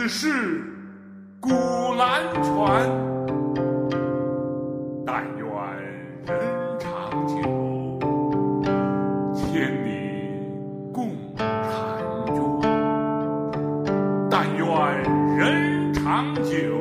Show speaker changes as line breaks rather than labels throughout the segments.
此事古难全。但愿人长久，千里共婵娟。但愿人长久，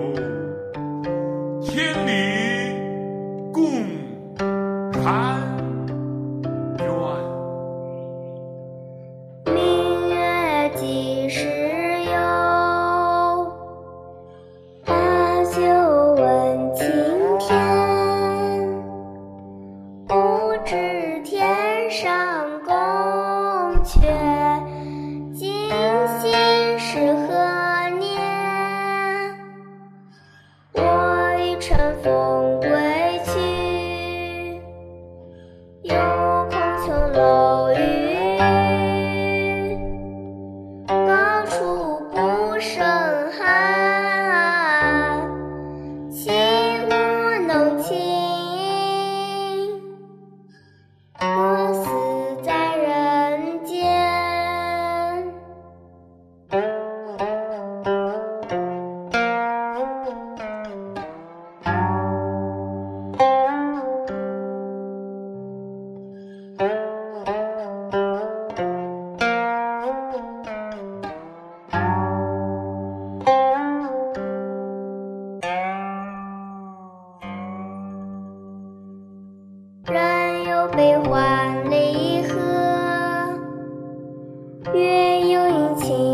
悲欢离合，月有阴晴。